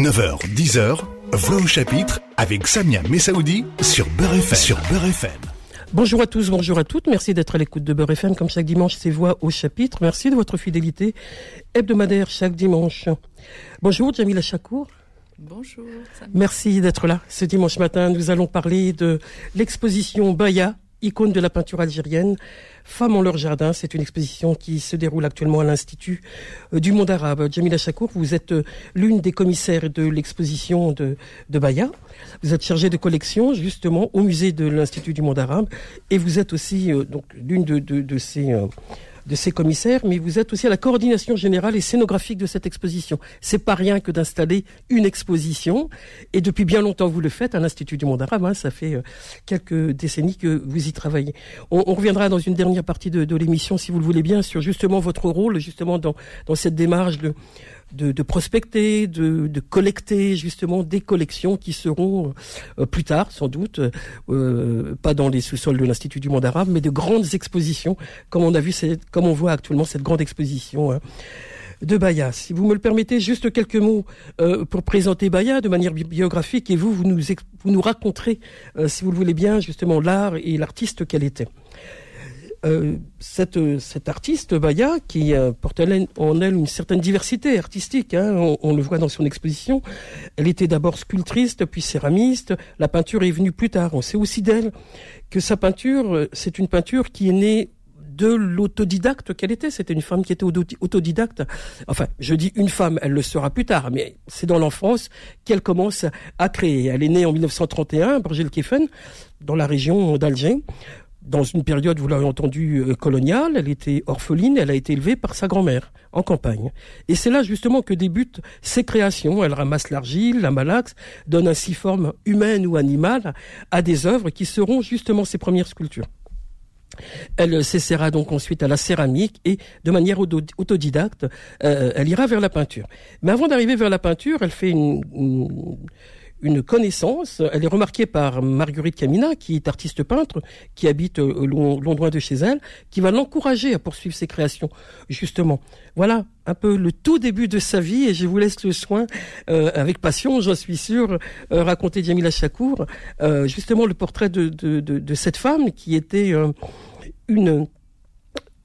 9h, 10h, Voix au chapitre avec Samia Messaoudi sur Beurre FM. Sur Beurre FM. Bonjour à tous, bonjour à toutes. Merci d'être à l'écoute de Beurre FM comme chaque dimanche, c'est Voix au chapitre. Merci de votre fidélité hebdomadaire chaque dimanche. Bonjour Jamila Chakour. Bonjour. Merci d'être là. Ce dimanche matin, nous allons parler de l'exposition Baya icône de la peinture algérienne, Femmes en leur jardin. C'est une exposition qui se déroule actuellement à l'Institut euh, du monde arabe. Jamila Chakour, vous êtes euh, l'une des commissaires de l'exposition de, de Baya. Vous êtes chargée de collection justement au musée de l'Institut du monde arabe et vous êtes aussi euh, donc l'une de, de ces de ces commissaires, mais vous êtes aussi à la coordination générale et scénographique de cette exposition. C'est pas rien que d'installer une exposition, et depuis bien longtemps vous le faites à l'Institut du monde arabe. Hein, ça fait euh, quelques décennies que vous y travaillez. On, reviendra dans une dernière partie de, de l'émission, si vous le voulez bien, sur justement votre rôle, justement dans, dans cette démarche de de, prospecter, de, collecter justement des collections qui seront euh, plus tard, sans doute, euh, pas dans les sous-sols de l'Institut du monde arabe, mais de grandes expositions, comme on a vu, comme on voit actuellement cette grande exposition. Hein, de Baya. Si vous me le permettez, juste quelques mots euh, pour présenter Baya de manière biographique et vous, vous nous, vous nous raconterez, si vous le voulez bien, justement l'art et l'artiste qu'elle était. Euh, cette, cette artiste Baya, qui euh, porte en elle une certaine diversité artistique, hein, on, le voit dans son exposition, elle était d'abord sculptrice, puis céramiste, la peinture est venue plus tard. On sait aussi d'elle que sa peinture, euh, c'est une peinture qui est née de l'autodidacte qu'elle était. C'était une femme qui était autodidacte. Enfin, je dis une femme, elle le sera plus tard, mais c'est dans l'enfance qu'elle commence à créer. Elle est née en 1931 à Borgel-Keffen, dans la région d'Alger dans une période, vous l'avez entendu, euh, coloniale, elle était orpheline, elle a été élevée par sa grand-mère en campagne. Et c'est là justement que débutent ses créations. Elle ramasse l'argile, la malaxe, donne ainsi forme humaine ou animale à des œuvres qui seront justement ses premières sculptures. Elle s'essaiera donc ensuite à la céramique et de manière autodidacte, euh, elle ira vers la peinture. Mais avant d'arriver vers la peinture, elle fait une une connaissance. Elle est remarquée par Marguerite Camina, qui est artiste peintre, qui habite euh, loin de chez elle, qui va l'encourager à poursuivre ses créations, justement. Voilà un peu le tout début de sa vie, et je vous laisse le soin, euh, avec passion, j'en suis sûr, euh, raconter Jamila Chakour, justement le portrait de, cette femme qui était une,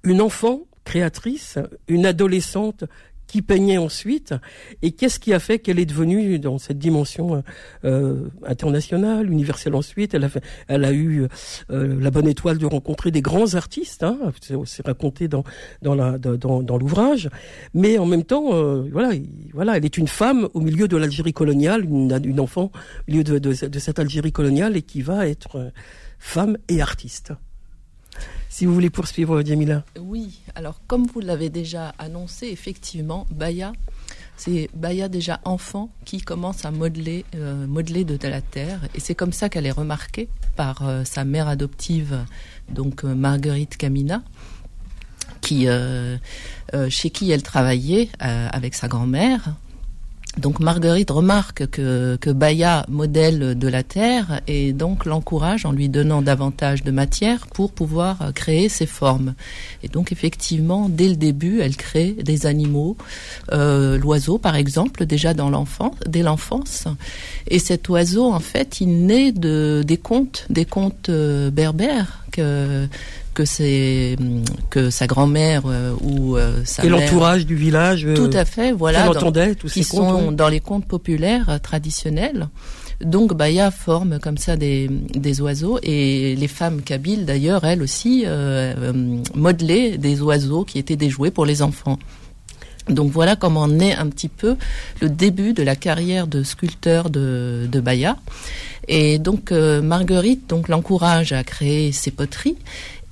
une enfant créatrice, une adolescente qui peignait ensuite et qu'est-ce qui a fait qu'elle est devenue dans cette dimension euh, internationale, universelle ensuite? Elle a, eu euh, la bonne étoile de rencontrer des grands artistes, hein, c'est raconté dans l'ouvrage, mais en même temps, euh, voilà, voilà, elle est une femme au milieu de l'Algérie coloniale, une, une enfant au milieu de, cette Algérie coloniale et qui va être euh, femme et artiste. Si vous voulez poursuivre, Diamila. Oui, alors comme vous l'avez déjà annoncé, effectivement, Baya, c'est Baya déjà enfant qui commence à modeler, euh, de, la terre. Et c'est comme ça qu'elle est remarquée par euh, sa mère adoptive, donc euh, Marguerite Camina, chez qui elle travaillait avec sa grand-mère donc Marguerite remarque que, que Baya modèle de la terre et donc l'encourage en lui donnant davantage de matière pour pouvoir créer ses formes. Et donc effectivement, dès le début, elle crée des animaux, euh, l'oiseau par exemple, déjà dans l'enfance, dès l'enfance. Et cet oiseau, en fait, il naît de des contes, des contes euh, berbères que que c'est que sa grand-mère euh, ou euh, sa et l'entourage du village. Euh, tout à fait, voilà. tous qui sont dans les contes populaires traditionnels. Donc Baya forme comme ça des, des oiseaux et les femmes kabyles d'ailleurs elles aussi modelaient des oiseaux qui étaient des jouets pour les enfants. Donc voilà comment naît un petit peu le début de la carrière de sculpteur de, de Baya. Et donc Marguerite donc l'encourage à créer ses poteries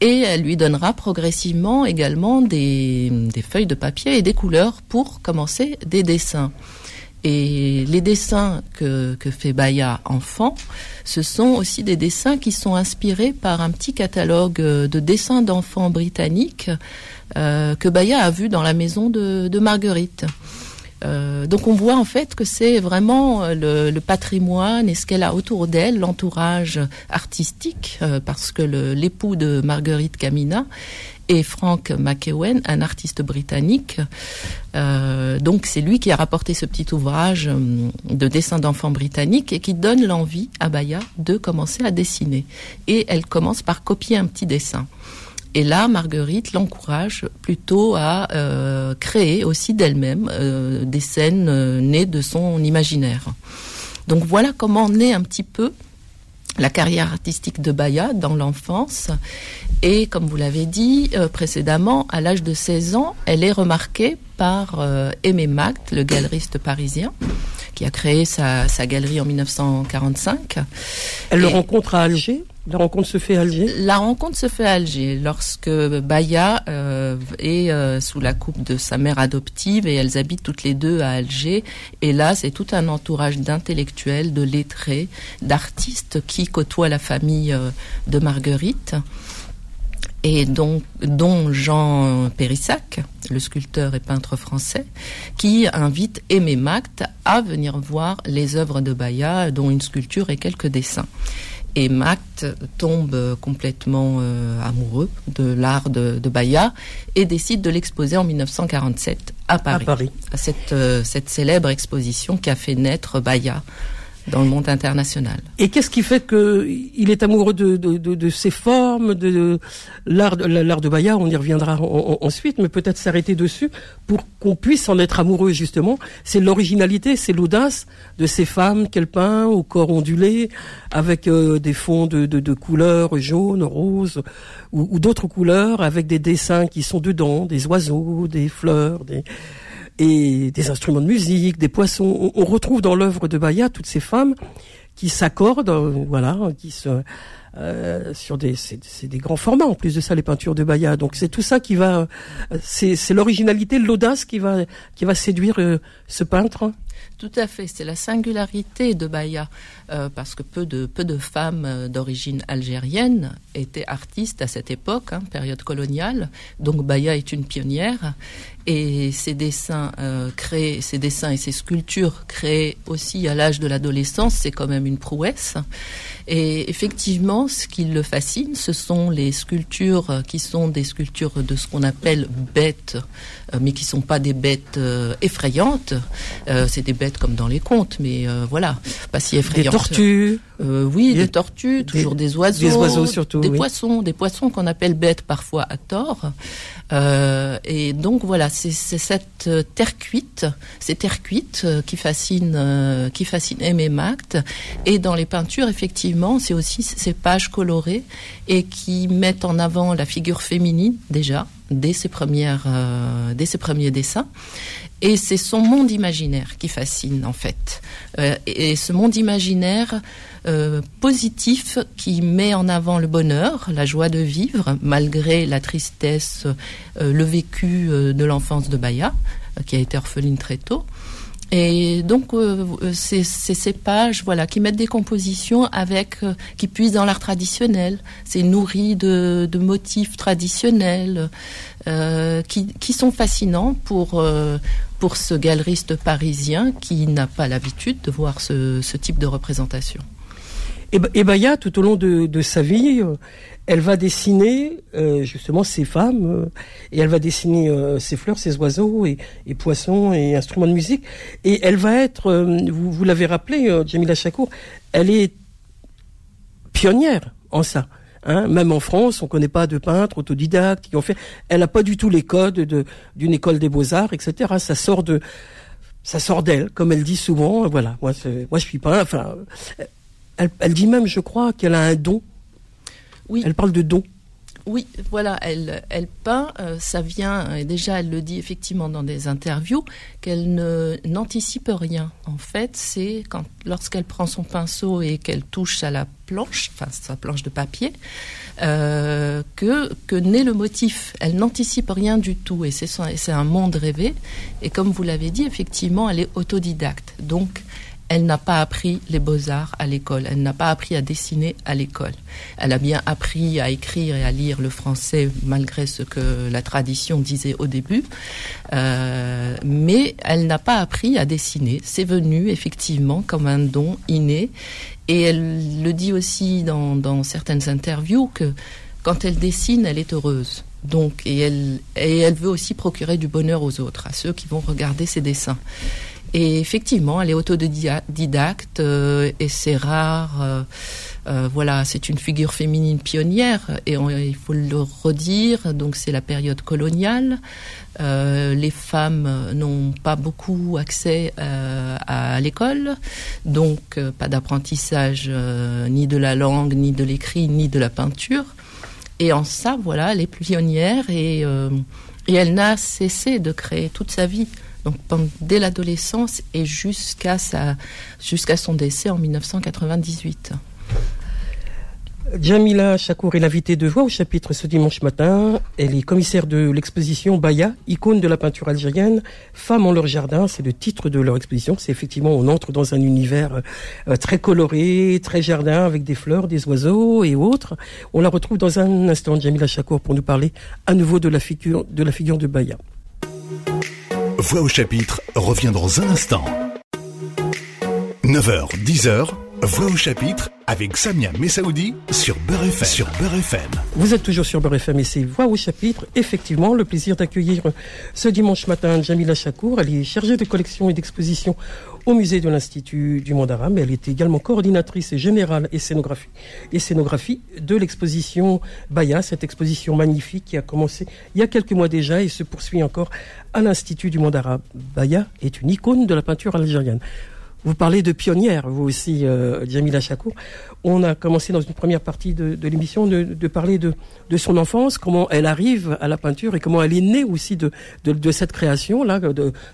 et elle lui donnera progressivement également des, feuilles de papier et des couleurs pour commencer des dessins. Et les dessins que, fait Baya enfant, ce sont aussi des dessins qui sont inspirés par un petit catalogue de dessins d'enfants britanniques euh, que Baya a vu dans la maison de Marguerite. Euh, donc on voit en fait que c'est vraiment euh, le, patrimoine et ce qu'elle a autour d'elle, l'entourage artistique, euh, parce que l'époux de Marguerite Camina et Frank McEwen, un artiste britannique. Donc c'est lui qui a rapporté ce petit ouvrage de dessin d'enfants britanniques et qui donne l'envie à Baya de commencer à dessiner. Et elle commence par copier un petit dessin. Et là, Marguerite l'encourage plutôt à euh, créer aussi d'elle-même euh, des scènes euh, nées de son imaginaire. Donc voilà comment naît un petit peu la carrière artistique de Baya dans l'enfance. Et comme vous l'avez dit euh, précédemment, à l'âge de 16 ans, elle est remarquée par euh, Aimé Magd, le galeriste parisien, qui a créé sa, sa galerie en 1945. Elle le rencontre à Alger? La rencontre se fait à Alger? La rencontre se fait à Alger lorsque Baya euh, est euh, sous la coupe de sa mère adoptive et elles habitent toutes les deux à Alger. Et là, c'est tout un entourage d'intellectuels, de lettrés, d'artistes qui côtoient la famille euh, de Marguerite. Et donc, dont Jean Périssac, le sculpteur et peintre français, qui invite Aimé Mact à venir voir les œuvres de Baya, dont une sculpture et quelques dessins. Et Mact tombe complètement euh, amoureux de l'art de, de et décide de l'exposer en 1947 à Paris. À Paris. À cette, euh, cette célèbre exposition qui a fait naître Baya dans le monde international. Et qu'est-ce qui fait que il est amoureux de, de, de, de ces formes, de, l'art de l'art de Baya On y reviendra en- en- ensuite, mais peut-être s'arrêter dessus pour qu'on puisse en être amoureux justement. C'est l'originalité, c'est l'audace de ces femmes qu'elle peint au corps ondulé, avec euh, des fonds de, de, de couleurs jaunes, roses ou, ou d'autres couleurs, avec des dessins qui sont dedans, des oiseaux, des fleurs, des et des instruments de musique, des poissons. On, retrouve dans l'œuvre de Baya toutes ces femmes qui s'accordent, euh, voilà, qui se euh, sur des des grands formats en plus de ça les peintures de Baya. Donc c'est tout ça qui va euh, c'est l'originalité, l'audace qui va qui va séduire ce peintre. Tout à fait, c'est la singularité de Baya, euh, parce que peu de, peu de femmes euh, d'origine algérienne étaient artistes à cette époque, hein, période coloniale. Donc Baya est une pionnière, et ses dessins euh, créés, ses dessins et ses sculptures créées aussi à l'âge de l'adolescence, c'est quand même une prouesse. Et effectivement, ce qui le fascine, ce sont les sculptures qui sont des sculptures de ce qu'on appelle bêtes, mais qui sont pas des bêtes effrayantes. Des bêtes comme dans les contes, mais euh, voilà, pas si Des effrayantes. tortues. Euh, oui, Des- des tortues, toujours des, oiseaux, des oiseaux surtout, des oui. poissons, des poissons qu'on appelle bêtes parfois à tort. Euh, et donc voilà, c'est cette terre cuite, ces terres cuites qui fascinent, euh, qui fascinent Aimé Mact. Et dans les peintures, effectivement, c'est aussi ces pages colorées et qui mettent en avant la figure féminine déjà dès ses premières, dès ses premiers dessins. Et c'est son monde imaginaire qui fascine en fait. Euh, et ce monde imaginaire euh, positif qui met en avant le bonheur, la joie de vivre, malgré la tristesse, euh, le vécu euh, de l'enfance de Baya, qui a été orpheline très tôt. Et donc, euh, c'est c'est ces pages voilà, qui mettent des compositions avec, euh, qui puisent dans l'art traditionnel. C'est nourri de, de motifs traditionnels euh, qui, qui sont fascinants pour, euh, pour ce galeriste parisien qui n'a pas l'habitude de voir ce, ce type de représentation. Et, et Baya, tout au long de, de sa vie, euh, elle va dessiner euh, justement ces femmes, euh, et elle va dessiner euh, ces fleurs, ces oiseaux, et, et poissons, et instruments de musique. Et elle va être, euh, vous, vous l'avez rappelé, euh, Jamila Chakour, elle est pionnière en ça. Hein, même en France, on connaît pas de peintres autodidactes qui ont fait. Elle n'a pas du tout les codes de d'une école des beaux arts, etc. Ça sort de, ça sort d'elle, comme elle dit souvent. Voilà, moi, moi je suis pas. Enfin, elle, elle dit même, je crois, qu'elle a un don. Oui. Elle parle de don. Oui, voilà, elle, elle peint, euh, ça vient, et déjà elle le dit effectivement dans des interviews, qu'elle ne n'anticipe rien. En fait, c'est quand lorsqu'elle prend son pinceau et qu'elle touche à la planche, enfin sa planche de papier, euh, que, que naît le motif. Elle n'anticipe rien du tout, et c'est son- c'est un monde rêvé. Et comme vous l'avez dit, effectivement, elle est autodidacte. Donc, elle n'a pas appris les beaux-arts à l'école, elle n'a pas appris à dessiner à l'école. Elle a bien appris à écrire et à lire le français malgré ce que la tradition disait au début, Euh, mais elle n'a pas appris à dessiner. C'est venu effectivement comme un don inné, et elle le dit aussi dans, certaines interviews que quand elle dessine, elle est heureuse. Donc, et elle veut aussi procurer du bonheur aux autres, à ceux qui vont regarder ses dessins. Et effectivement, elle est autodidacte euh, et c'est rare. Euh, euh, voilà, c'est une figure féminine pionnière et il faut le redire. Donc c'est la période coloniale. les femmes n'ont pas beaucoup accès à l'école, donc pas d'apprentissage ni de la langue, ni de l'écrit, ni de la peinture. Et en ça, voilà, elle est pionnière et, et elle n'a cessé de créer toute sa vie donc dès l'adolescence et jusqu'à son décès en 1998. Jamila Chakour est l'invitée de voix au chapitre ce dimanche matin. Elle est commissaire de l'exposition Baya, icône de la peinture algérienne, Femmes en leur jardin. C'est le titre de leur exposition. C'est effectivement, on entre dans un univers euh, très coloré, très jardin, avec des fleurs, des oiseaux et autres. On la retrouve dans un instant, Jamila Chakour, pour nous parler à nouveau de la figure de, la figure de Baya. Voix au chapitre revient dans un instant. 9h, 10h, Voix au chapitre avec Samia Messaoudi sur Beurre FM. Vous êtes toujours sur Beurre FM et c'est Voix au chapitre. Effectivement, le plaisir d'accueillir ce dimanche matin Jamila Chakour. Elle est chargée de collection et d'exposition au musée de l'Institut du Monde arabe. Elle est également coordinatrice générale et scénographie, et scénographie de l'exposition Baya, cette exposition magnifique qui a commencé il y a quelques mois déjà et se poursuit encore à l'Institut du Monde arabe. Baya est une icône de la peinture algérienne. Vous parlez de pionnière, vous aussi, euh, Jamila Chakour. On a commencé dans une première partie de, de l'émission de, de, parler de, de son enfance, comment elle arrive à la peinture et comment elle est née aussi de, de, cette création-là,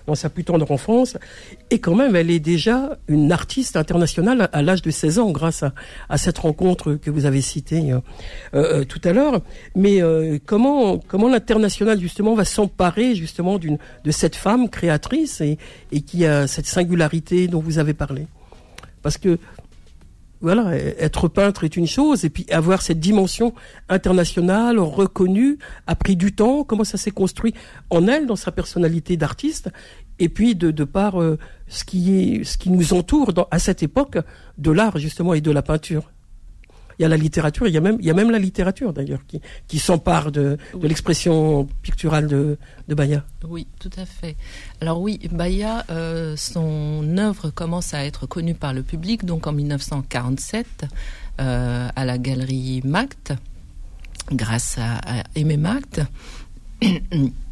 dans sa plus tendre enfance. Et quand même, elle est déjà une artiste internationale à, l'âge de 16 ans grâce à, à, cette rencontre que vous avez citée euh, euh, tout à l'heure. Mais euh, comment, comment l'international, justement, va s'emparer, justement, de cette femme créatrice et, et qui a cette singularité dont vous avez parlé Parce que voilà, être peintre est une chose, et puis avoir cette dimension internationale reconnue a pris du temps. Comment ça s'est construit en elle, dans sa personnalité d'artiste, et puis de, par euh, ce qui est, ce qui nous entoure à cette époque de l'art justement et de la peinture il y a la littérature, il y a même, il y a même la littérature d'ailleurs qui, qui s'empare de, de l'expression picturale de, de Baya. Oui, tout à fait. Alors oui, Baya, euh, son œuvre commence à être connue par le public donc en 1947 euh, à la galerie Mact, grâce à, à Aimé Mact.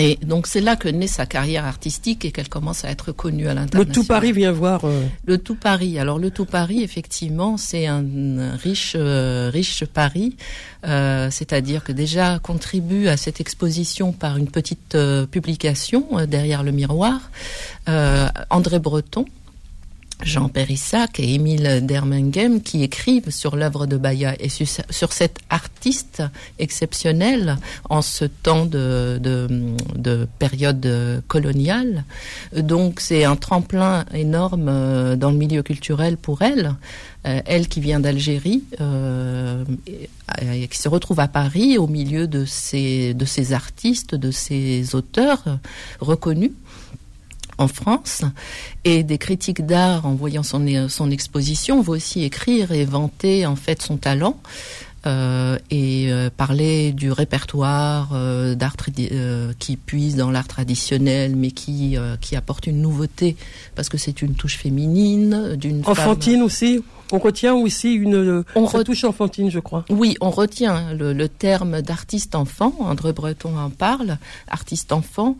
Et donc c'est là que naît sa carrière artistique et qu'elle commence à être connue à l'international. Le Tout Paris vient voir. Euh, le Tout Paris. Alors le Tout Paris, effectivement, c'est un riche euh, riche Paris, euh, c'est-à-dire que déjà contribue à cette exposition par une petite publication derrière le miroir. André Breton, Jean Périssac et Émile Dermengem qui écrivent sur l'œuvre de Baya et sur, sur, cet artiste exceptionnel en ce temps de, de, de période coloniale. Donc c'est un tremplin énorme euh, dans le milieu culturel pour elle. Euh, elle qui vient d'Algérie, euh, et, qui se retrouve à Paris au milieu de ces artistes, de ces auteurs reconnus en France. Et des critiques d'art, en voyant son, son exposition, vont aussi écrire et vanter en fait son talent. Euh, et euh, parler du répertoire euh, d'art qui puise dans l'art traditionnel, mais qui qui apporte une nouveauté parce que c'est une touche féminine, d'une enfantine aussi. On retient aussi une on touche enfantine, je crois. Oui, on retient le, terme d'artiste enfant. André Breton en parle, artiste enfant.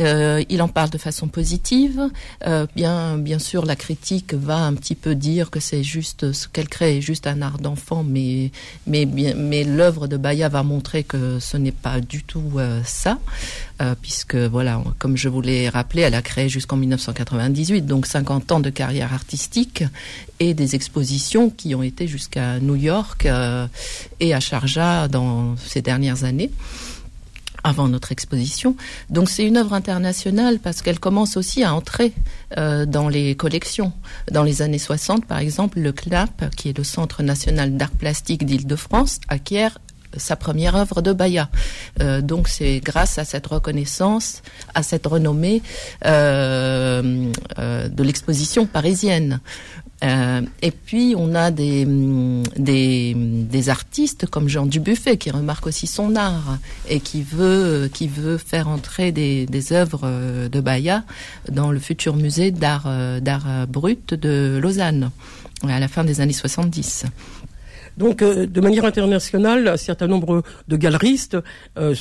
Euh, il en parle de façon positive. Euh, bien, bien sûr, la critique va un petit peu dire que c'est juste ce qu'elle crée est juste un art d'enfant, mais mais mais l'œuvre de Baya va montrer que ce n'est pas du tout euh, ça. Euh, puisque voilà, comme je vous l'ai rappelé, elle a créé jusqu'en 1998, donc 50 ans de carrière artistique et des expositions qui ont été jusqu'à New York euh, et à Sharjah dans ces dernières années avant notre exposition. Donc c'est une œuvre internationale parce qu'elle commence aussi à entrer euh, dans les collections. Dans les années 60, par exemple, le CNAP, qui est le Centre national d'art plastique d'Île-de-France, acquiert sa première œuvre de Baya. Euh, donc c'est grâce à cette reconnaissance, à cette renommée euh, euh, de l'exposition parisienne. Et puis on a des, artistes comme Jean Dubuffet qui remarque aussi son art et qui veut faire entrer des, œuvres de Baya dans le futur musée d'art brut de Lausanne à la fin des années 70. Donc, euh, de manière internationale, un certain nombre de galeristes euh,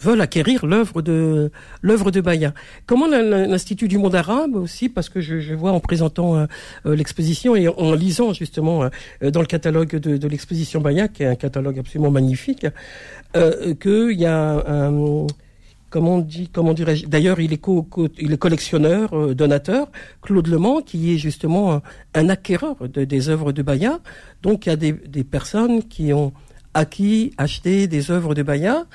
veulent acquérir l'œuvre de l'œuvre de Baya. Comment l'Institut du monde arabe aussi, parce que je, je vois en présentant euh, l'exposition et en lisant justement dans le catalogue de, de l'exposition Baya, qui est un catalogue absolument magnifique, qu'il y a comment dit, comment dirais-je D'ailleurs, il est collectionneur, euh, donateur. Claude Lemans, qui est justement un, acquéreur des œuvres de Baya. Donc, il y a des, personnes qui ont acquis, acheté des œuvres de Baya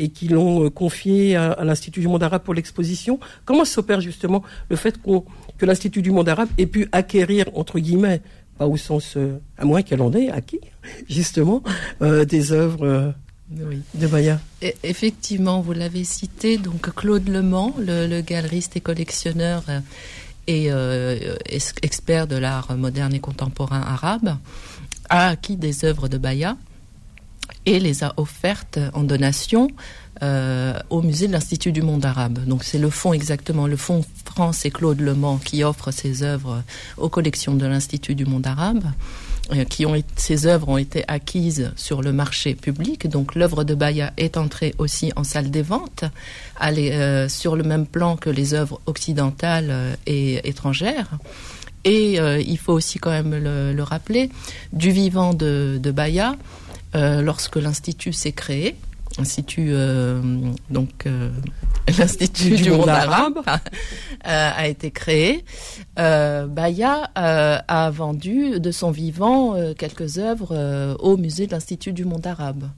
et qui l'ont euh, confié à, l'Institut du monde arabe pour l'exposition. Comment s'opère justement le fait que l'Institut du monde arabe ait pu acquérir, entre guillemets, pas au sens, euh, à moins qu'elle en ait acquis, justement, des œuvres oui. de Baya. effectivement, vous l'avez cité, donc Claude le, le galeriste et collectionneur euh, et euh, expert de l'art moderne et contemporain arabe, a acquis des œuvres de Baya et les a offertes en donation euh, au musée de l'Institut du monde arabe. Donc c'est le fonds exactement, le fonds France et Claude Lemans qui offre ces œuvres aux collections de l'Institut du monde arabe. Euh, qui ces œuvres ont été acquises sur le marché public. Donc l'œuvre de Baya est entrée aussi en salle des ventes, euh, sur le même plan que les œuvres occidentales euh, et étrangères. Et il faut aussi quand même le, rappeler, du vivant de, de Baya, lorsque l'institut s'est créé, institut donc l'institut du, monde, arabe, a été créé euh, Baya euh, a vendu de son vivant euh, quelques œuvres au musée de l'Institut du monde arabe.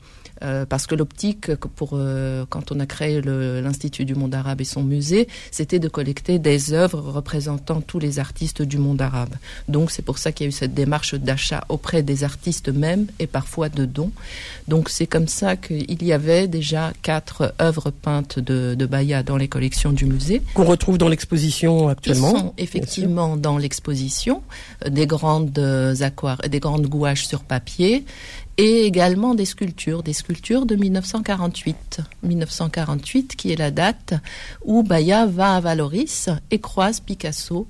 Euh, parce que l'optique, pour euh, quand on a créé l'Institut du monde arabe et son musée, c'était de collecter des œuvres représentant tous les artistes du monde arabe. Donc c'est pour ça qu'il y a eu cette démarche d'achat auprès des artistes même et parfois de dons. Donc c'est comme ça qu'il y avait déjà quatre œuvres peintes de, de Baya dans les collections du musée. Qu'on retrouve dans l'exposition actuellement. Ils sont effectivement dans l'exposition des grandes aquarelles, des grandes gouaches sur papier, et également des sculptures, des sculptures de 1948. 1948 qui est la date où Baya va à Valoris et croise Picasso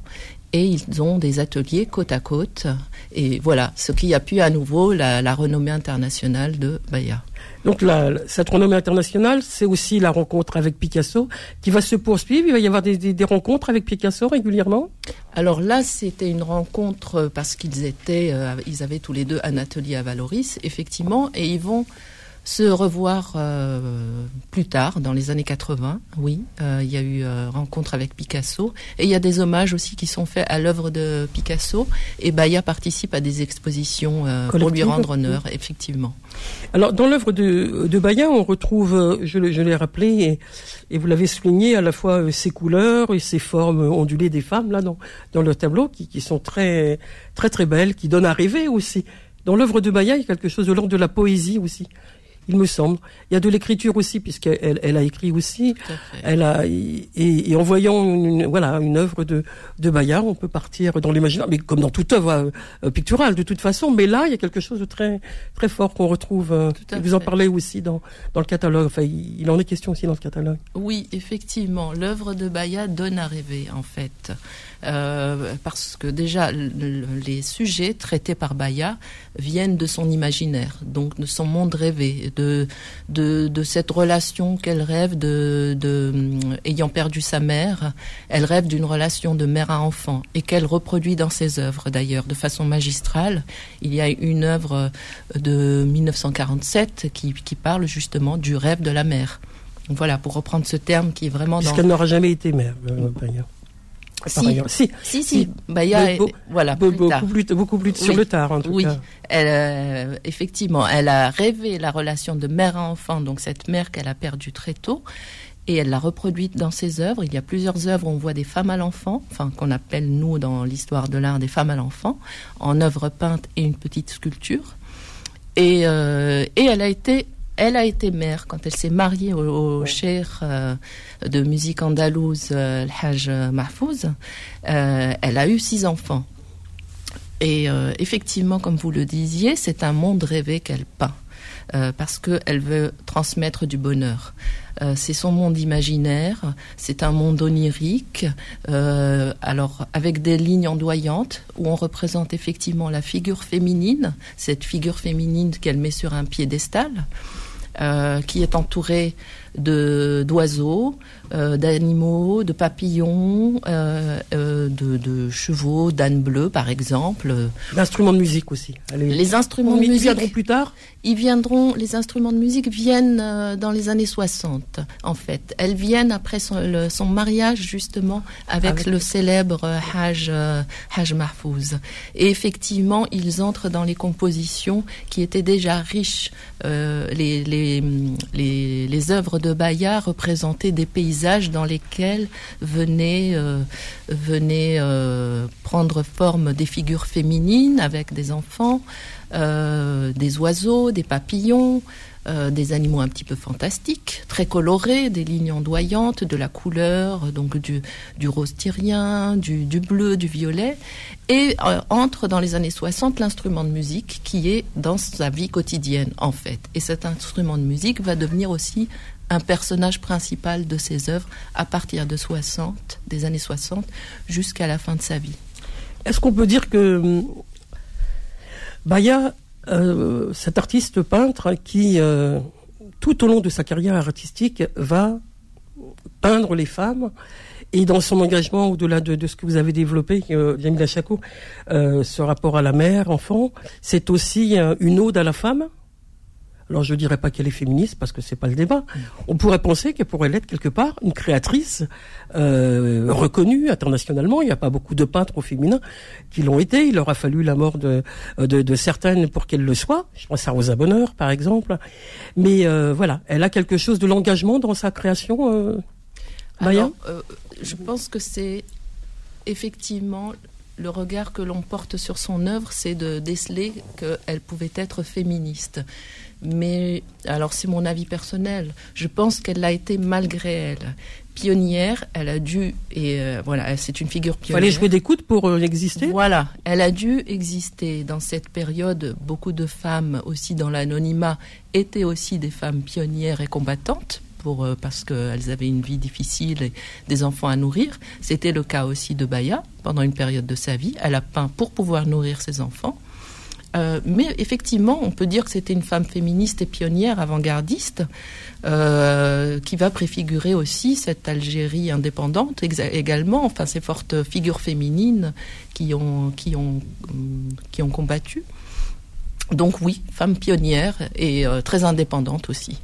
et ils ont des ateliers côte à côte. Et voilà, ce qui a pu à nouveau la, renommée internationale de Baya. Donc la, cette renommée internationale, c'est aussi la rencontre avec Picasso qui va se poursuivre. Il va y avoir des, des, rencontres avec Picasso régulièrement? Alors là, c'était une rencontre parce qu'ils étaient, euh, ils avaient tous les deux un atelier à Valoris, effectivement, et ils vont se revoir euh, plus tard, dans les années 80, oui. Euh, il y a eu euh, rencontre avec Picasso. Et il y a des hommages aussi qui sont faits à l'œuvre de Picasso. Et Baya participe à des expositions pour lui rendre honneur, effectivement. Alors, dans l'œuvre de, de Baya, on retrouve, je, je l'ai rappelé, et, et vous l'avez souligné, à la fois ses couleurs et ses formes ondulées des femmes, là, dans, dans le tableau, qui, qui sont très, très, très belles, qui donnent à rêver aussi. Dans l'œuvre de Baya, il y a quelque chose de l'ordre de la poésie aussi il me semble. Il y a de l'écriture aussi, puisqu'elle elle a écrit aussi. Elle a et, en voyant une, voilà une œuvre de de Bayard, on peut partir dans l'imaginaire, mais comme dans toute œuvre euh, picturale de toute façon. Mais là, il y a quelque chose de très très fort qu'on retrouve. Euh, vous en parlez aussi dans dans le catalogue. Enfin, il, en est question aussi dans ce catalogue. Oui, effectivement, l'œuvre de Bayard donne à rêver en fait. Euh, parce que déjà les sujets traités par Baya viennent de son imaginaire, donc de son monde rêvé, de, de, de cette relation qu'elle rêve de, de, ayant perdu sa mère, elle rêve d'une relation de mère à enfant et qu'elle reproduit dans ses œuvres d'ailleurs de façon magistrale. Il y a une œuvre de 1947 qui, qui parle justement du rêve de la mère. voilà, pour reprendre ce terme qui est vraiment Parce qu'elle n'aura jamais été mère, euh, si. si. si, si, Bah, y a, voilà, beaucoup, plus, beaucoup plus sur le tard, en tout oui. cas. Elle, euh, effectivement, elle a rêvé la relation de mère à enfant, donc cette mère qu'elle a perdue très tôt, et elle l'a reproduite dans ses œuvres. Il y a plusieurs œuvres où on voit des femmes à l'enfant, enfin qu'on appelle nous dans l'histoire de l'art des femmes à l'enfant, en œuvre peinte et une petite sculpture. Et, euh, et elle a été elle a été mère quand elle s'est mariée au, cher euh, de musique andalouse, euh, le Hajj Mahfouz. Euh, elle a eu six enfants. Et euh, effectivement, comme vous le disiez, c'est un monde rêvé qu'elle peint. Parce qu'elle veut transmettre du bonheur. C'est son monde imaginaire, c'est un monde onirique, alors avec des lignes ondoyantes où on représente effectivement la figure féminine, cette figure féminine qu'elle met sur un piédestal, qui est entourée de d'oiseaux, euh, d'animaux, de papillons, euh, euh, de, de, chevaux, d'ânes bleus par exemple. L'instrument de musique aussi. Les instruments de musique viendront plus tard. Ils viendront. Les instruments de musique viennent dans les années 60 en fait. Elles viennent après son, son mariage justement avec, le célèbre Hajj Hajj Mahfouz. Et effectivement, ils entrent dans les compositions qui étaient déjà riches. les, les, les, les œuvres de Baya représentait des paysages dans lesquels venaient, euh, euh, prendre forme des figures féminines avec des enfants, euh, des oiseaux, des papillons, des animaux un petit peu fantastiques, très colorés, des lignes ondoyantes, de la couleur, donc du, rose tyrien, du, du, bleu, du violet, et entre dans les années 60 l'instrument de musique qui est dans sa vie quotidienne en fait. Et cet instrument de musique va devenir aussi un personnage principal de ses œuvres à partir de 60, des années 60 jusqu'à la fin de sa vie. Est-ce qu'on peut dire que hum, Baya, euh, cet artiste peintre qui, euh, tout au long de sa carrière artistique, va peindre les femmes et dans son engagement, au-delà de, ce que vous avez développé, euh, euh, ce rapport à la mère, enfant, c'est aussi une ode à la femme? Alors je dirais pas qu'elle est féministe parce que c'est pas le débat. On pourrait penser qu'elle pourrait l'être quelque part une créatrice euh, reconnue internationalement. Il n'y a pas beaucoup de peintres au féminin qui l'ont été. Il aura fallu la mort de, de, certaines pour qu'elle le soit. Je pense à Rosa Bonheur par exemple. Mais euh, voilà, elle a quelque chose de l'engagement dans sa création. Euh, Alors, euh, je pense que c'est effectivement le regard que l'on porte sur son œuvre, c'est de déceler qu'elle pouvait être féministe. Mais alors c'est mon avis personnel. Je pense qu'elle l'a été malgré elle. Pionnière, elle a dû et euh, voilà, c'est une figure pionnière. Fallait jouer des coudes pour euh, exister. Voilà, elle a dû exister dans cette période. Beaucoup de femmes aussi dans l'anonymat étaient aussi des femmes pionnières et combattantes. Pour, euh, parce qu'elles avaient une vie difficile et des enfants à nourrir. C'était le cas aussi de Baya pendant une période de sa vie. Elle a peint pour pouvoir nourrir ses enfants. Euh, mais effectivement, on peut dire que c'était une femme féministe et pionnière, avant-gardiste, euh, qui va préfigurer aussi cette Algérie indépendante également. Enfin, ces fortes figures féminines qui ont, qui ont, qui ont combattu. Donc oui, femme pionnière et euh, très indépendante aussi.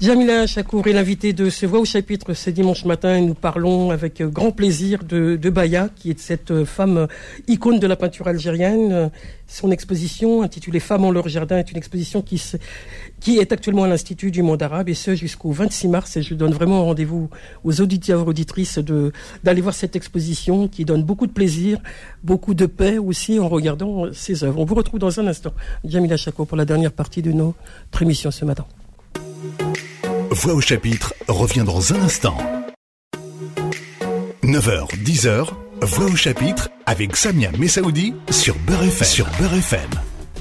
Jamila Chakour est l'invité de ce Voix au chapitre ce dimanche matin et nous parlons avec grand plaisir de, de Baya, qui est cette femme icône de la peinture algérienne. Son exposition intitulée Femmes en leur jardin est une exposition qui, qui est actuellement à l'Institut du monde arabe et ce jusqu'au 26 mars. Et je donne vraiment rendez-vous aux auditeurs et auditrices de, d'aller voir cette exposition qui donne beaucoup de plaisir, beaucoup de paix aussi en regardant ses œuvres. On vous retrouve dans un instant. Jamila Chakour pour la dernière partie de notre émission ce matin. Voix au chapitre revient dans un instant. 9h, 10h, Voix au chapitre avec Samia Messaoudi sur Beurre. Sur Beurre FM.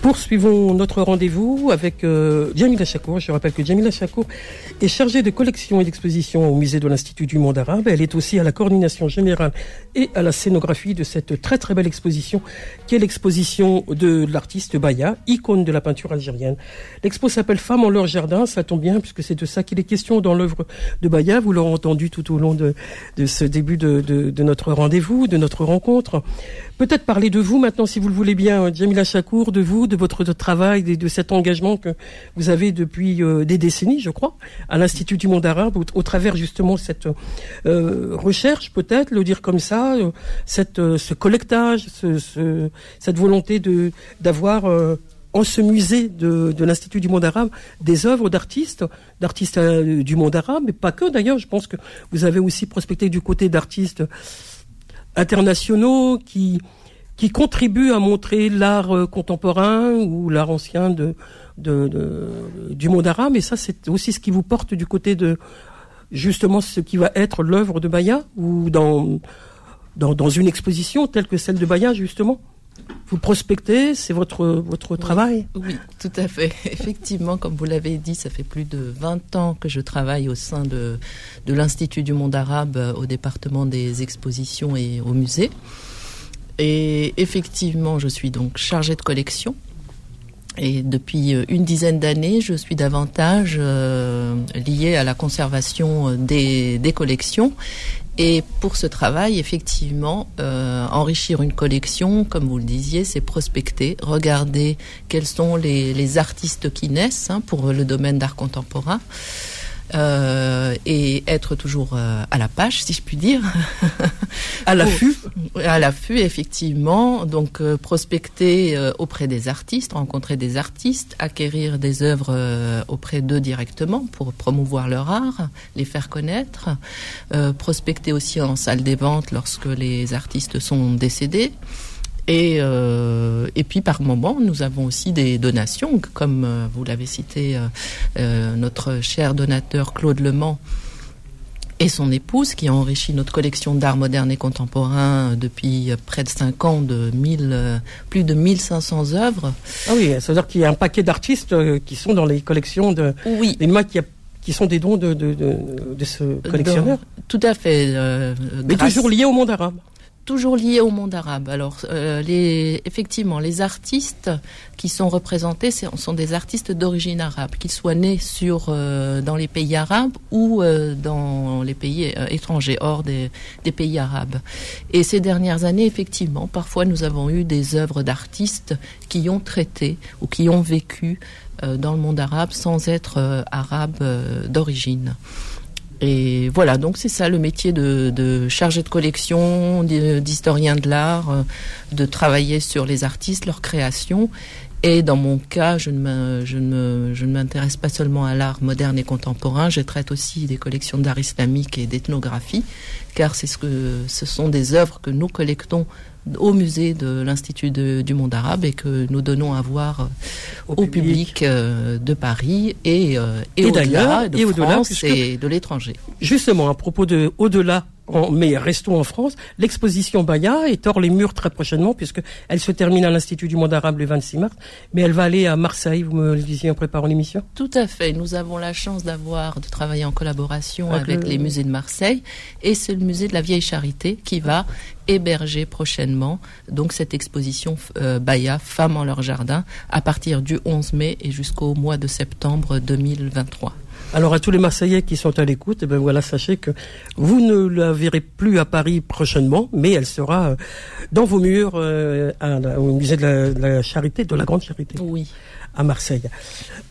Poursuivons notre rendez-vous avec euh, Jamila Chakour. Je rappelle que Jamila Chakour est chargée de collection et d'exposition au musée de l'Institut du monde arabe. Elle est aussi à la coordination générale et à la scénographie de cette très très belle exposition qui est l'exposition de l'artiste Baya, icône de la peinture algérienne. L'expo s'appelle Femmes en leur jardin. Ça tombe bien puisque c'est de ça qu'il est question dans l'œuvre de Baya. Vous l'aurez entendu tout au long de, ce début de, notre rendez-vous, de notre rencontre. Peut-être parler de vous maintenant, si vous le voulez bien, Jamila Chakour, de vous, votre travail, de, de cet engagement que vous avez depuis euh, des décennies, je crois, à l'Institut du monde arabe, au, travers justement cette euh, recherche, peut-être, le dire comme ça, euh, cette, ce collectage, ce, cette volonté de d'avoir en ce musée de, de l'Institut du monde arabe des œuvres d'artistes, d'artistes du monde arabe, mais pas que d'ailleurs. Je pense que vous avez aussi prospecté du côté d'artistes internationaux qui qui contribuent à montrer l'art euh, contemporain ou l'art ancien de, de, du monde arabe. Et ça, c'est aussi ce qui vous porte du côté de justement ce qui va être l'œuvre de Baya ou dans, dans, dans une exposition telle que celle de Baya justement. vous prospectez, c'est votre, votre travail Oui, tout à fait. Effectivement, comme vous l'avez dit, ça fait plus de 20 ans que je travaille au sein de, de l'Institut du monde arabe euh, au département des expositions et au musée. Et effectivement, je suis donc chargée de collection. Et depuis euh, une dizaine d'années, je suis davantage euh, liée à la conservation euh, des, des collections et pour ce travail, effectivement, euh, enrichir une collection, comme vous le disiez, c'est prospecter, regarder quels sont les, les artistes qui naissent hein, pour le domaine d'art contemporain. Euh, et être toujours euh, à la page, si je puis dire. à l'affût À l'affût, effectivement. Donc, euh, prospecter euh, auprès des artistes, rencontrer des artistes, acquérir des œuvres euh, auprès d'eux directement pour promouvoir leur art, les faire connaître. prospecter aussi en salle des ventes lorsque les artistes sont décédés. Et, euh, et puis par moment, nous avons aussi des donations, comme euh, vous l'avez cité, euh, euh, notre cher donateur Claude Lemans et son épouse, qui a enrichi notre collection d'art moderne et contemporain depuis près de 5 ans, de 1000, plus de 1500 œuvres. Ah oui, ça veut dire qu'il y a un paquet d'artistes qui sont dans les collections de... Oui. Qui, a, qui sont des dons de, de, de, de ce collectionneur. Tout à fait. Euh, Mais grâce... toujours liés au monde arabe toujours lié au monde arabe. Alors, euh, les, effectivement, les artistes qui sont représentés sont des artistes d'origine arabe, qu'ils soient nés sur euh, dans les pays arabes ou euh, dans les pays étrangers, hors des, des, pays arabes. Et ces dernières années, effectivement, parfois nous avons eu des œuvres d'artistes qui ont traité ou qui ont vécu dans le monde arabe sans être arabes d'origine. Et voilà, donc c'est ça le métier de, chargé de collection, d'historien de l'art, euh, de travailler sur les artistes, leur création. Et dans mon cas, je ne m'intéresse pas seulement à l'art moderne et contemporain, je traite aussi des collections d'art islamique et d'ethnographie, car c'est ce que ce sont des œuvres que nous collectons au musée de l'Institut du monde arabe et que nous donnons à voir au, au public, public euh, de Paris et, euh, et, et au-delà de et France au et de l'étranger. Justement, à propos de au-delà mais restons en France. L'exposition Baya est hors les murs très prochainement puisque elle se termine à l'Institut du monde arabe le 26 mars, mais elle va aller à Marseille. Vous me le disiez en préparant l'émission. Tout à fait. Nous avons la chance d'avoir de travailler en collaboration avec, avec le... les musées de Marseille et c'est le musée de la Vieille Charité qui va héberger prochainement donc cette exposition euh, Baya Femmes en leur jardin à partir du 11 mai et jusqu'au mois de septembre 2023. Alors à tous les Marseillais qui sont à l'écoute, eh ben voilà, sachez que vous ne la verrez plus à Paris prochainement, mais elle sera dans vos murs euh, au musée de la, de la, Charité, de la Grande Charité. Oui. À Marseille.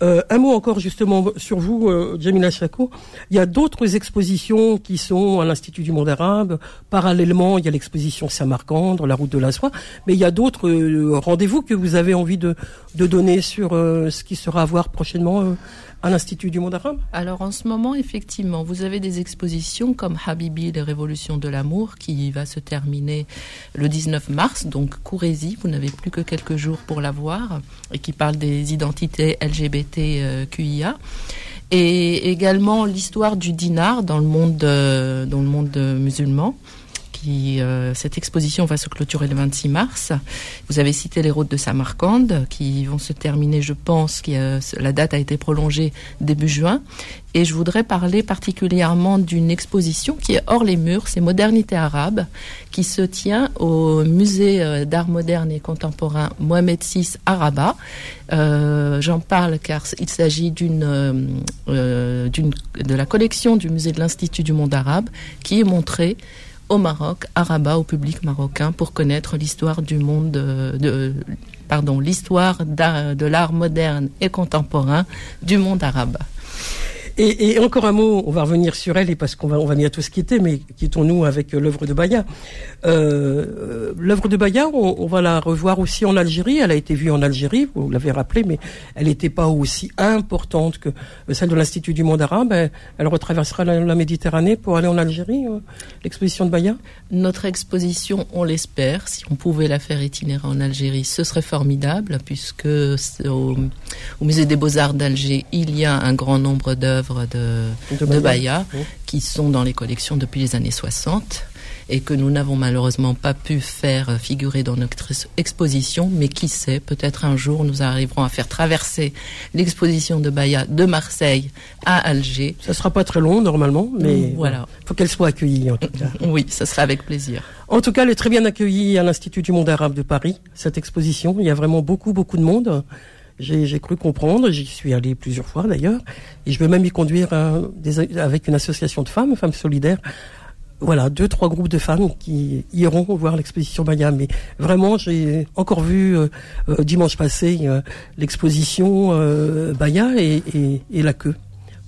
Euh, un mot encore justement sur vous, euh, Jamila Chakou. Il y a d'autres expositions qui sont à l'Institut du monde arabe. Parallèlement, il y a l'exposition Samarcande, la route de la soie. Mais il y a d'autres euh, rendez-vous que vous avez envie de, de donner sur euh, ce qui sera à voir prochainement euh, à l'Institut du monde arabe? Alors en ce moment, effectivement, vous avez des expositions comme Habibi, les révolutions de l'amour, qui va se terminer le 19 mars, donc courez-y, vous n'avez plus que quelques jours pour la voir, et qui parle des identités LGBTQIA. Et également l'histoire du dinar dans le monde, euh, dans le monde musulman. Euh, cette exposition va se clôturer le 26 mars. Vous avez cité les routes de Samarcande qui vont se terminer, je pense, qui, euh, la date a été prolongée début juin. Et je voudrais parler particulièrement d'une exposition qui est hors les murs, c'est Modernité arabe, qui se tient au musée d'art moderne et contemporain Mohamed VI à Euh, J'en parle car il s'agit euh, de la collection du musée de l'Institut du monde arabe qui est montrée au Maroc, à Rabat, au public marocain, pour connaître l'histoire du monde, de, de pardon, l'histoire de l'art moderne et contemporain du monde arabe. Et, et, encore un mot, on va revenir sur elle, et parce qu'on va, on va bientôt se quitter, mais quittons-nous avec l'œuvre de Baya. Euh, l'œuvre de Baya, on, on, va la revoir aussi en Algérie. Elle a été vue en Algérie, vous l'avez rappelé, mais elle n'était pas aussi importante que celle de l'Institut du monde arabe. Elle, elle retraversera la, la, Méditerranée pour aller en Algérie, euh, l'exposition de Baya? Notre exposition, on l'espère, si on pouvait la faire itinérer en Algérie, ce serait formidable, puisque au, au Musée des Beaux-Arts d'Alger, il y a un grand nombre d'œuvres de, de, de Baya, oui. qui sont dans les collections depuis les années 60 et que nous n'avons malheureusement pas pu faire figurer dans notre exposition, mais qui sait, peut-être un jour nous arriverons à faire traverser l'exposition de Baya de Marseille à Alger. Ça sera pas très long normalement, mais voilà. faut qu'elle soit accueillie en tout cas. oui, ça sera avec plaisir. En tout cas, elle est très bien accueillie à l'Institut du monde arabe de Paris, cette exposition. Il y a vraiment beaucoup, beaucoup de monde. J'ai cru comprendre, j'y suis allé plusieurs fois d'ailleurs, et je veux même y conduire avec une association de femmes, Femmes Solidaires, voilà, deux, trois groupes de femmes qui iront voir l'exposition Baya. Mais vraiment, j'ai encore vu euh, euh, dimanche passé euh, l'exposition Baya et, la queue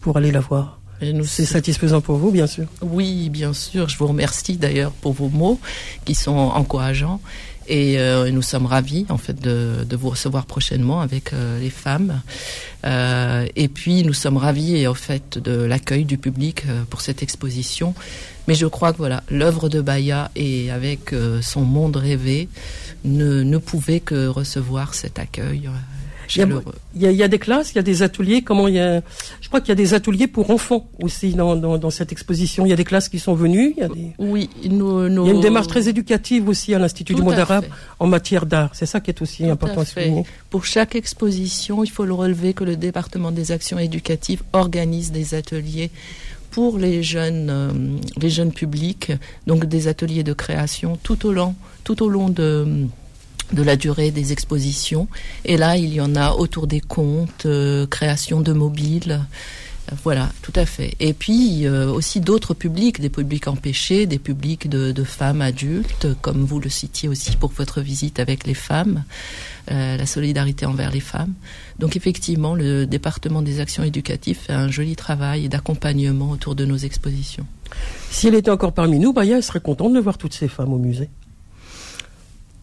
pour aller la voir. C'est satisfaisant pour vous, bien sûr. Oui, bien sûr. Je vous remercie d'ailleurs pour vos mots qui sont encourageants. Et euh, nous sommes ravis en fait de, vous recevoir prochainement avec euh, les femmes. Euh, et puis nous sommes ravis en fait de l'accueil du public euh, pour cette exposition. Mais je crois que voilà, l'œuvre de Baya et avec son monde rêvé ne, ne pouvait que recevoir cet accueil il y, a, des classes, il y a des ateliers. Comment il y a Je crois qu'il y a des ateliers pour enfants aussi dans, dans, cette exposition. Il y a des classes qui sont venues. Il y a des... Oui, il y a une démarche très éducative aussi à l'Institut du monde arabe en matière d'art. C'est ça qui est aussi important à, souligner. Pour chaque exposition, il faut le relever que le département des actions éducatives organise des ateliers pour les jeunes, euh, les jeunes publics, donc des ateliers de création tout au long, tout au long de de la durée des expositions. Et là, il y en a autour des comptes, euh, création de mobiles. Euh, voilà, tout à fait. Et puis euh, aussi d'autres publics, des publics empêchés, des publics de, femmes adultes, comme vous le citiez aussi pour votre visite avec les femmes, la solidarité envers les femmes. Donc effectivement, le département des actions éducatives fait un joli travail d'accompagnement autour de nos expositions. Si elle était encore parmi nous, Baya serait contente de voir toutes ces femmes au musée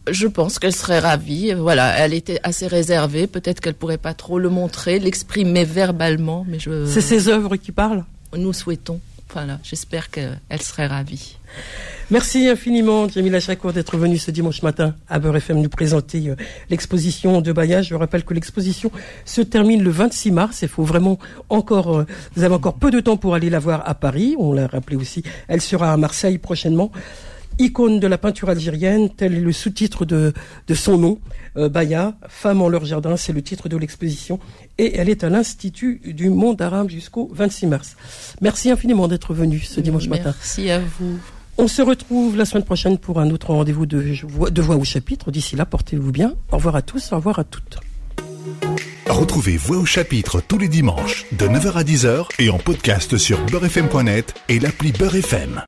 je pense qu'elle serait ravie. Voilà, elle était assez réservée. Peut-être qu'elle pourrait pas trop le montrer, l'exprimer verbalement, mais je. C'est ses œuvres qui parlent. Nous souhaitons. Voilà, j'espère qu'elle serait ravie. Merci infiniment, Jamila Chakour, d'être venue ce dimanche matin à Beurre FM nous présenter euh, l'exposition de Baya. Je rappelle que l'exposition se termine le 26 mars. Il faut vraiment encore, euh, vous avez encore peu de temps pour aller la voir à Paris. On l'a rappelé aussi. Elle sera à Marseille prochainement. Icône de la peinture algérienne, tel est le sous-titre de, de son nom. Euh, Baya, Femme en leur jardin, c'est le titre de l'exposition. Et elle est à l'Institut du monde arabe jusqu'au 26 mars. Merci infiniment d'être venu ce dimanche matin. Merci à vous. On se retrouve la semaine prochaine pour un autre rendez-vous de, de Voix au chapitre. D'ici là, portez-vous bien. Au revoir à tous, au revoir à toutes. Retrouvez Voix au chapitre tous les dimanches de 9h à 10h et en podcast sur beurrefm.net et l'appli Beurrefm.